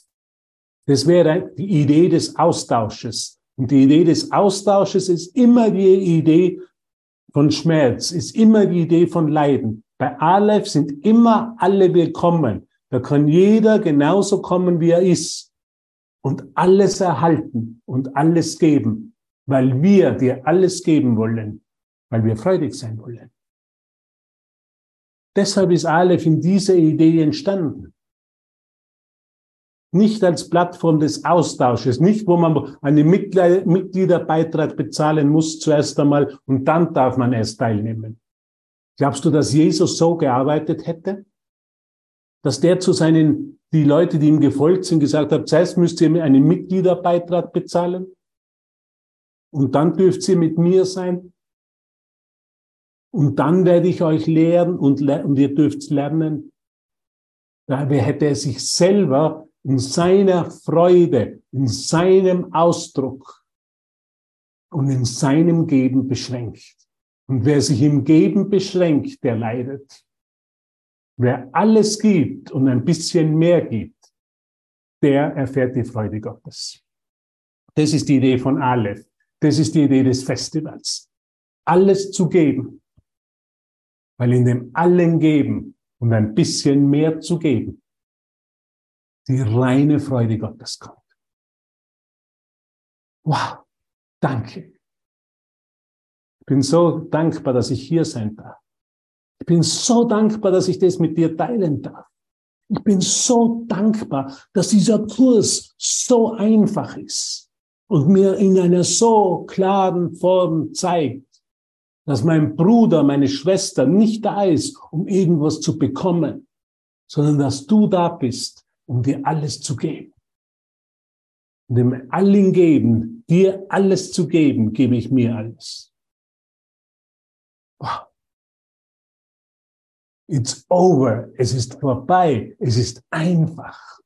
Das wäre die Idee des Austausches. Und die Idee des Austausches ist immer die Idee von Schmerz, ist immer die Idee von Leiden. Bei Aleph sind immer alle willkommen. Da kann jeder genauso kommen, wie er ist und alles erhalten und alles geben, weil wir dir alles geben wollen, weil wir freudig sein wollen. Deshalb ist Aleph in dieser Idee entstanden. Nicht als Plattform des Austausches, nicht wo man einen Mitgliederbeitrag bezahlen muss zuerst einmal und dann darf man erst teilnehmen. Glaubst du, dass Jesus so gearbeitet hätte? dass der zu seinen die Leute, die ihm gefolgt sind, gesagt haben, zuerst müsst ihr mir einen Mitgliederbeitrag bezahlen und dann dürft ihr mit mir sein und dann werde ich euch lehren und, und ihr dürft lernen. Dabei hätte er sich selber in seiner Freude, in seinem Ausdruck und in seinem Geben beschränkt. Und wer sich im Geben beschränkt, der leidet. Wer alles gibt und ein bisschen mehr gibt, der erfährt die Freude Gottes. Das ist die Idee von Aleph. Das ist die Idee des Festivals. Alles zu geben. Weil in dem allen Geben und ein bisschen mehr zu geben, die reine Freude Gottes kommt. Wow, danke. Ich bin so dankbar, dass ich hier sein darf. Ich bin so dankbar, dass ich das mit dir teilen darf. Ich bin so dankbar, dass dieser Kurs so einfach ist und mir in einer so klaren Form zeigt, dass mein Bruder, meine Schwester nicht da ist, um irgendwas zu bekommen, sondern dass du da bist, um dir alles zu geben. Und dem allen geben, dir alles zu geben, gebe ich mir alles. It's over. Es ist vorbei. Es ist einfach.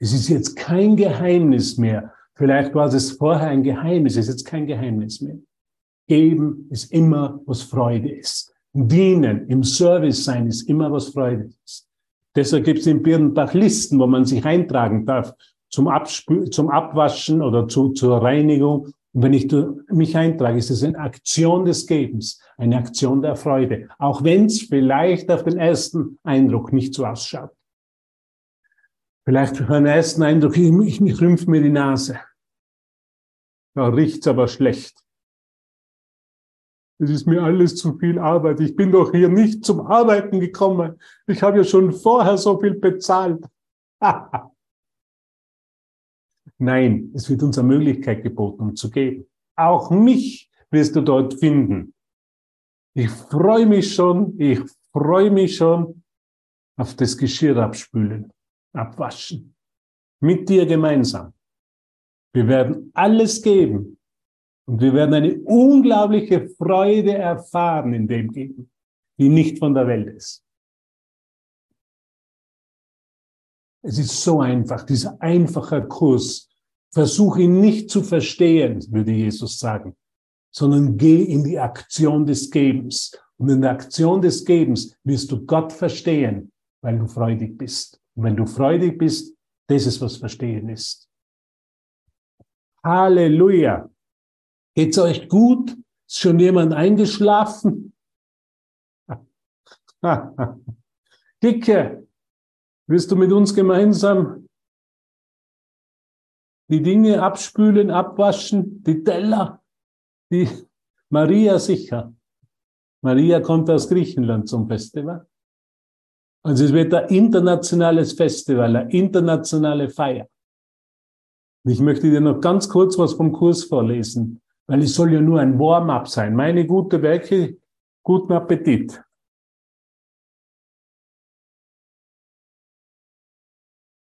Es ist jetzt kein Geheimnis mehr. Vielleicht war es vorher ein Geheimnis. Es ist jetzt kein Geheimnis mehr. Geben ist immer, was Freude ist. Dienen, im Service sein ist immer, was Freude ist. Deshalb gibt es in Birnbach Listen, wo man sich eintragen darf zum, Abspül zum Abwaschen oder zu, zur Reinigung. Und wenn ich mich eintrage, ist es eine Aktion des Gebens, eine Aktion der Freude, auch wenn es vielleicht auf den ersten Eindruck nicht so ausschaut. Vielleicht für den ersten Eindruck, ich, ich, ich rümpfe mir die Nase. Da riecht's aber schlecht. Es ist mir alles zu viel Arbeit. Ich bin doch hier nicht zum Arbeiten gekommen. Ich habe ja schon vorher so viel bezahlt. Nein, es wird uns eine Möglichkeit geboten, um zu geben. Auch mich wirst du dort finden. Ich freue mich schon, ich freue mich schon auf das Geschirr abspülen, abwaschen. Mit dir gemeinsam. Wir werden alles geben, und wir werden eine unglaubliche Freude erfahren in dem Geben, die nicht von der Welt ist. Es ist so einfach, dieser einfache Kurs. Versuch ihn nicht zu verstehen, würde Jesus sagen, sondern geh in die Aktion des Gebens. Und in der Aktion des Gebens wirst du Gott verstehen, weil du freudig bist. Und wenn du freudig bist, das ist, was Verstehen ist. Halleluja. Geht's euch gut? Ist schon jemand eingeschlafen? Dicke, willst du mit uns gemeinsam die Dinge abspülen, abwaschen, die Teller, die Maria sicher. Maria kommt aus Griechenland zum Festival. Also es wird ein internationales Festival, eine internationale Feier. Ich möchte dir noch ganz kurz was vom Kurs vorlesen weil es soll ja nur ein Warm-up sein. Meine gute Werke, guten Appetit.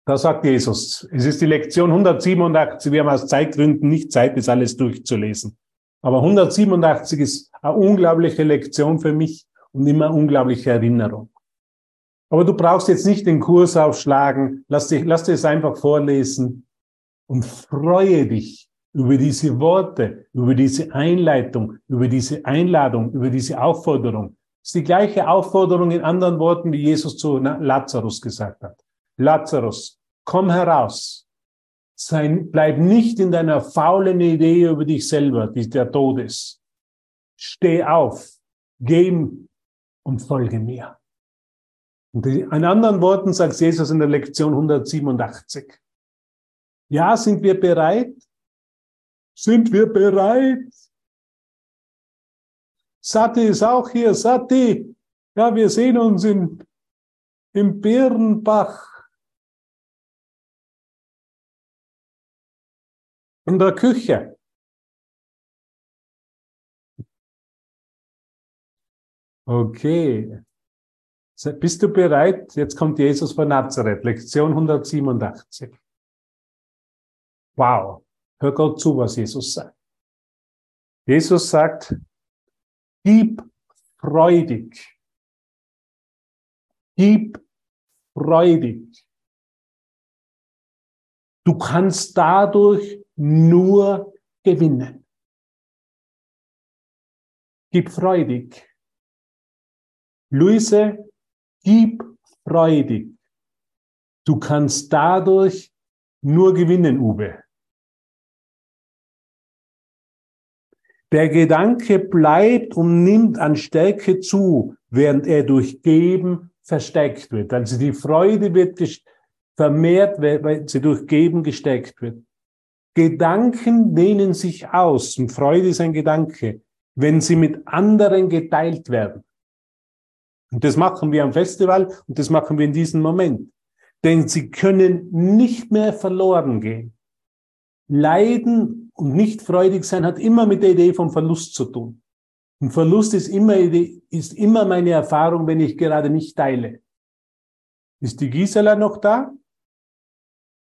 Da sagt Jesus, es ist die Lektion 187, wir haben aus Zeitgründen nicht Zeit, das alles durchzulesen. Aber 187 ist eine unglaubliche Lektion für mich und immer unglaubliche Erinnerung. Aber du brauchst jetzt nicht den Kurs aufschlagen, lass, dich, lass dir es einfach vorlesen und freue dich über diese Worte, über diese Einleitung, über diese Einladung, über diese Aufforderung. Das ist die gleiche Aufforderung in anderen Worten, wie Jesus zu Lazarus gesagt hat. Lazarus, komm heraus. Sein, bleib nicht in deiner faulen Idee über dich selber, die der Tod ist. Steh auf, geh und folge mir. Und in anderen Worten sagt Jesus in der Lektion 187. Ja, sind wir bereit, sind wir bereit? Sati ist auch hier. Sati, ja, wir sehen uns in, im Birnbach. In der Küche. Okay. Bist du bereit? Jetzt kommt Jesus von Nazareth, Lektion 187. Wow. Hör Gott zu, was Jesus sagt. Jesus sagt, gib freudig. Gib freudig. Du kannst dadurch nur gewinnen. Gib freudig. Luise, gib freudig. Du kannst dadurch nur gewinnen, Uwe. Der Gedanke bleibt und nimmt an Stärke zu, während er durch Geben versteckt wird. Also die Freude wird vermehrt, weil sie durch Geben gesteckt wird. Gedanken dehnen sich aus, und Freude ist ein Gedanke, wenn sie mit anderen geteilt werden. Und das machen wir am Festival und das machen wir in diesem Moment. Denn sie können nicht mehr verloren gehen. Leiden und nicht freudig sein hat immer mit der Idee vom Verlust zu tun. Und Verlust ist immer, ist immer meine Erfahrung, wenn ich gerade nicht teile. Ist die Gisela noch da?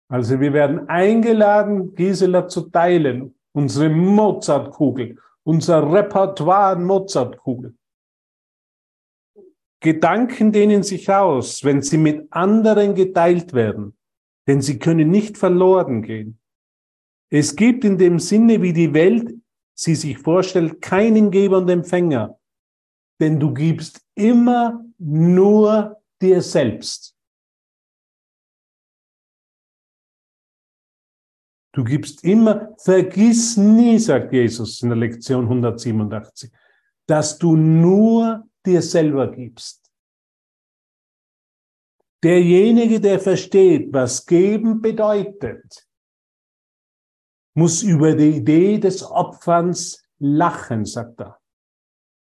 Also wir werden eingeladen, Gisela zu teilen. Unsere Mozartkugel, unser Repertoire Mozartkugel. Gedanken dehnen sich aus, wenn sie mit anderen geteilt werden, denn sie können nicht verloren gehen. Es gibt in dem Sinne, wie die Welt sie sich vorstellt, keinen Geber und Empfänger, denn du gibst immer nur dir selbst. Du gibst immer, vergiss nie, sagt Jesus in der Lektion 187, dass du nur dir selber gibst. Derjenige, der versteht, was geben bedeutet, muss über die Idee des Opferns lachen, sagt er.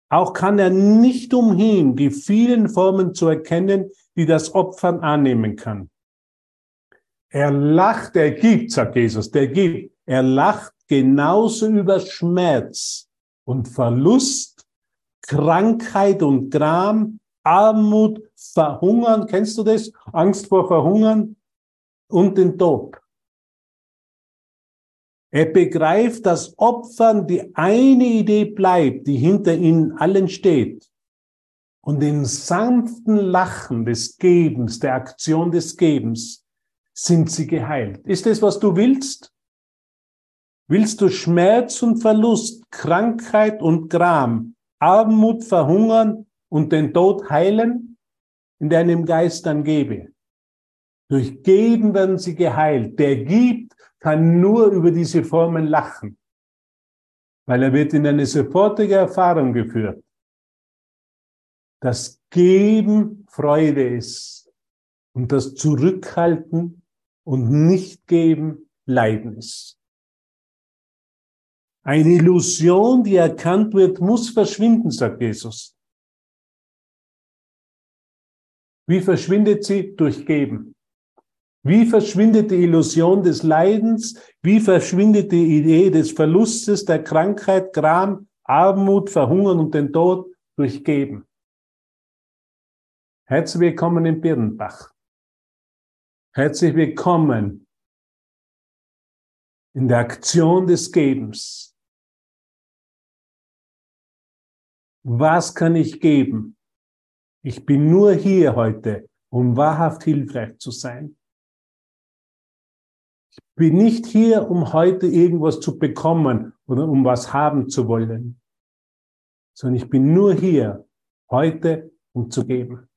Auch kann er nicht umhin, die vielen Formen zu erkennen, die das Opfern annehmen kann. Er lacht, er gibt, sagt Jesus, der gibt. Er lacht genauso über Schmerz und Verlust Krankheit und Gram, Armut, Verhungern, kennst du das? Angst vor Verhungern und den Tod. Er begreift, dass Opfern die eine Idee bleibt, die hinter ihnen allen steht. Und im sanften Lachen des Gebens, der Aktion des Gebens, sind sie geheilt. Ist das, was du willst? Willst du Schmerz und Verlust, Krankheit und Gram Armut verhungern und den Tod heilen, in deinem Geist dann gebe. Durch Geben werden sie geheilt. Der gibt, kann nur über diese Formen lachen, weil er wird in eine sofortige Erfahrung geführt, dass Geben Freude ist und das Zurückhalten und Nicht-Geben Leiden ist. Eine Illusion, die erkannt wird, muss verschwinden, sagt Jesus. Wie verschwindet sie? Durch Geben. Wie verschwindet die Illusion des Leidens? Wie verschwindet die Idee des Verlustes, der Krankheit, Gram, Armut, Verhungern und den Tod? Durch Geben. Herzlich willkommen in Birnbach. Herzlich willkommen in der Aktion des Gebens. Was kann ich geben? Ich bin nur hier heute, um wahrhaft hilfreich zu sein. Bin nicht hier, um heute irgendwas zu bekommen oder um was haben zu wollen, sondern ich bin nur hier heute, um zu geben.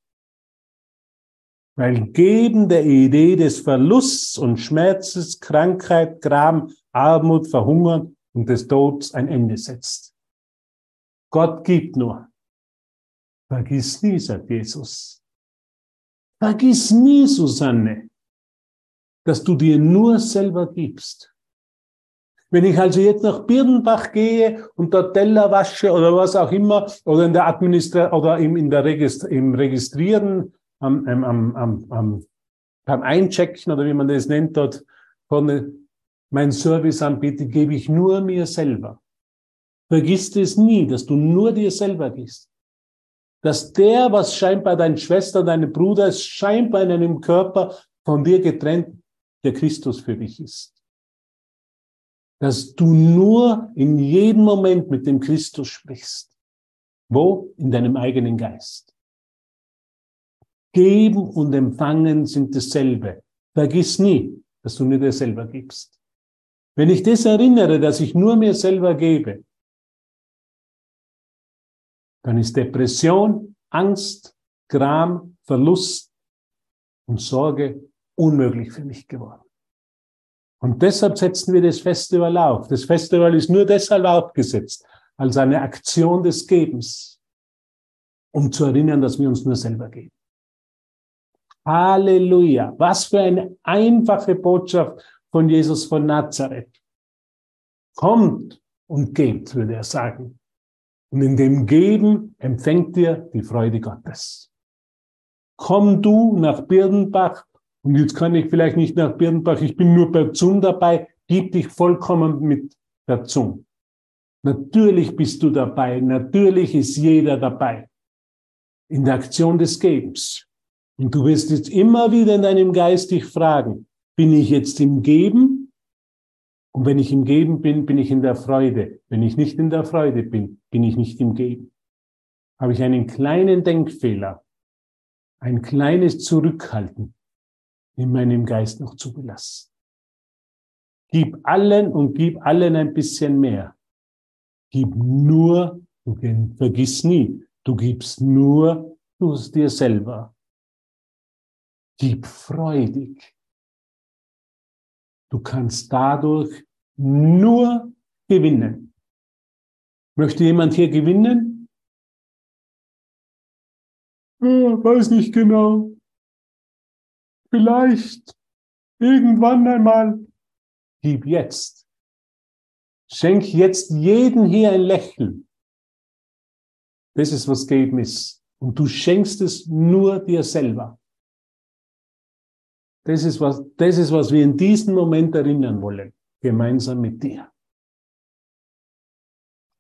Weil Geben der Idee des Verlusts und Schmerzes, Krankheit, Gram, Armut, Verhungern und des Todes ein Ende setzt. Gott gibt nur. Vergiss nie, sagt Jesus. Vergiss nie, Susanne, dass du dir nur selber gibst. Wenn ich also jetzt nach Birnbach gehe und dort Teller wasche oder was auch immer, oder in der Administra oder im, in der Registr im Registrieren, am, am, am, am, beim Einchecken oder wie man das nennt dort, von mein Service anbiete, gebe ich nur mir selber. Vergiss es nie, dass du nur dir selber gibst. dass der, was scheinbar deine Schwester, deine Bruder ist, scheinbar in einem Körper von dir getrennt, der Christus für dich ist. Dass du nur in jedem Moment mit dem Christus sprichst. Wo? In deinem eigenen Geist. Geben und empfangen sind dasselbe. Vergiss nie, dass du nur dir selber gibst. Wenn ich das erinnere, dass ich nur mir selber gebe, dann ist Depression, Angst, Gram, Verlust und Sorge unmöglich für mich geworden. Und deshalb setzen wir das Festival auf. Das Festival ist nur deshalb aufgesetzt, als eine Aktion des Gebens, um zu erinnern, dass wir uns nur selber geben. Halleluja. Was für eine einfache Botschaft von Jesus von Nazareth. Kommt und gebt, würde er sagen. Und in dem Geben empfängt ihr die Freude Gottes. Komm du nach Birnbach, und jetzt kann ich vielleicht nicht nach Birnbach, ich bin nur bei Zoom dabei, gib dich vollkommen mit der Zoom. Natürlich bist du dabei, natürlich ist jeder dabei. In der Aktion des Gebens. Und du wirst jetzt immer wieder in deinem Geist dich fragen, bin ich jetzt im Geben und wenn ich im Geben bin, bin ich in der Freude. Wenn ich nicht in der Freude bin, bin ich nicht im Geben. Habe ich einen kleinen Denkfehler, ein kleines Zurückhalten in meinem Geist noch zugelassen. Gib allen und gib allen ein bisschen mehr. Gib nur, du vergiss nie, du gibst nur du dir selber. Gib freudig. Du kannst dadurch nur gewinnen. Möchte jemand hier gewinnen? Oh, weiß nicht genau. Vielleicht irgendwann einmal. Gib jetzt. Schenk jetzt jeden hier ein Lächeln. Das ist, was geben ist. Und du schenkst es nur dir selber. Das ist was, das ist, was wir in diesem Moment erinnern wollen, gemeinsam mit dir.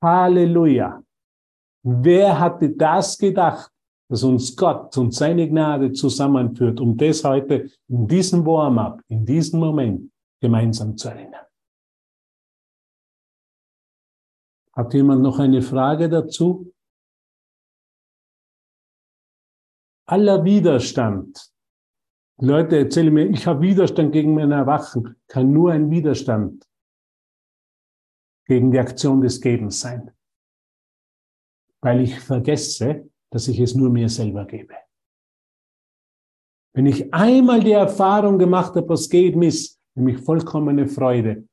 Halleluja. Wer hatte das gedacht, dass uns Gott und seine Gnade zusammenführt, um das heute in diesem Warm-up, in diesem Moment gemeinsam zu erinnern? Hat jemand noch eine Frage dazu? Aller Widerstand, Leute erzählen mir, ich habe Widerstand gegen mein Erwachen, kann nur ein Widerstand gegen die Aktion des Gebens sein. Weil ich vergesse, dass ich es nur mir selber gebe. Wenn ich einmal die Erfahrung gemacht habe, was Geben ist, nämlich vollkommene Freude,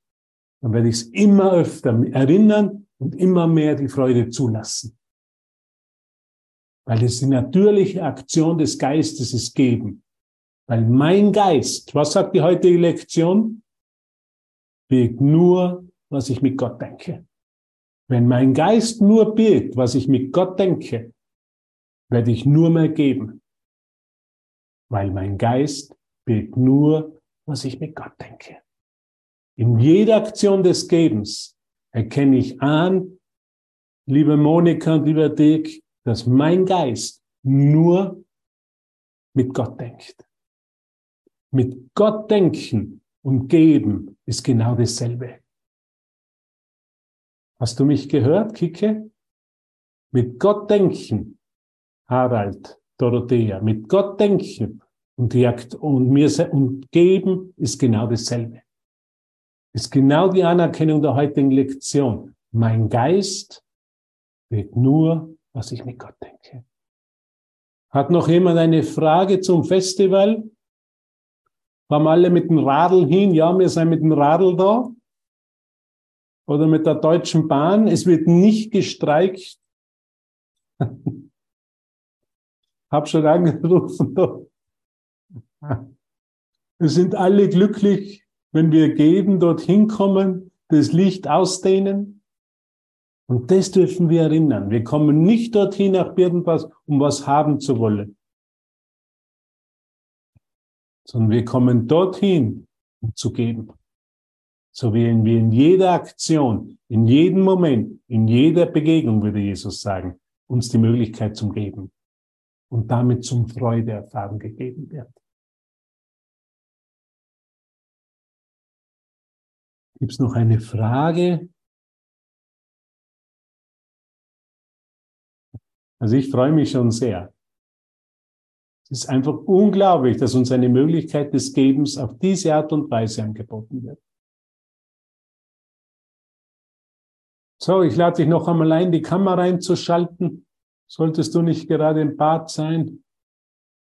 dann werde ich es immer öfter erinnern und immer mehr die Freude zulassen. Weil es die natürliche Aktion des Geistes ist Geben. Weil mein Geist, was sagt die heutige Lektion? Birgt nur, was ich mit Gott denke. Wenn mein Geist nur birgt, was ich mit Gott denke, werde ich nur mehr geben. Weil mein Geist birgt nur, was ich mit Gott denke. In jeder Aktion des Gebens erkenne ich an, liebe Monika und lieber Dick, dass mein Geist nur mit Gott denkt. Mit Gott denken und geben ist genau dasselbe. Hast du mich gehört, Kike? Mit Gott denken, Harald, Dorothea, mit Gott denken und, die, und mir und geben ist genau dasselbe. Ist genau die Anerkennung der heutigen Lektion. Mein Geist wird nur, was ich mit Gott denke. Hat noch jemand eine Frage zum Festival? Fahren alle mit dem Radl hin? Ja, wir sind mit dem Radl da. Oder mit der Deutschen Bahn. Es wird nicht gestreikt. Hab schon angerufen. Wir sind alle glücklich, wenn wir geben, dorthin kommen, das Licht ausdehnen. Und das dürfen wir erinnern. Wir kommen nicht dorthin nach Birkenpass, um was haben zu wollen sondern wir kommen dorthin, um zu geben. So wählen wir in jeder Aktion, in jedem Moment, in jeder Begegnung, würde Jesus sagen, uns die Möglichkeit zum Geben. Und damit zum Freudeerfahren gegeben wird. Gibt es noch eine Frage? Also ich freue mich schon sehr. Es ist einfach unglaublich, dass uns eine Möglichkeit des Gebens auf diese Art und Weise angeboten wird. So, ich lade dich noch einmal ein, die Kamera einzuschalten. Solltest du nicht gerade im Bad sein,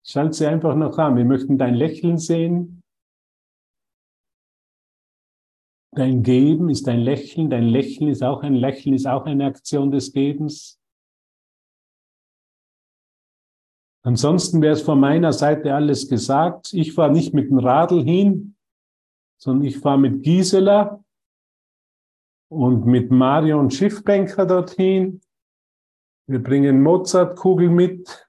schalt sie einfach noch an. Wir möchten dein Lächeln sehen. Dein Geben ist ein Lächeln, dein Lächeln ist auch ein Lächeln, ist auch eine Aktion des Gebens. Ansonsten wäre es von meiner Seite alles gesagt. Ich fahre nicht mit dem Radl hin, sondern ich fahre mit Gisela und mit Marion Schiffbänker dorthin. Wir bringen Mozartkugel mit.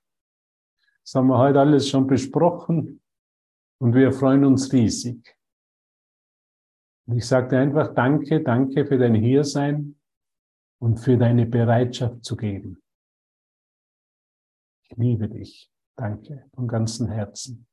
Das haben wir heute alles schon besprochen. Und wir freuen uns riesig. Und ich sagte einfach Danke, danke für dein Hiersein und für deine Bereitschaft zu geben. Ich liebe dich. Danke von ganzem Herzen.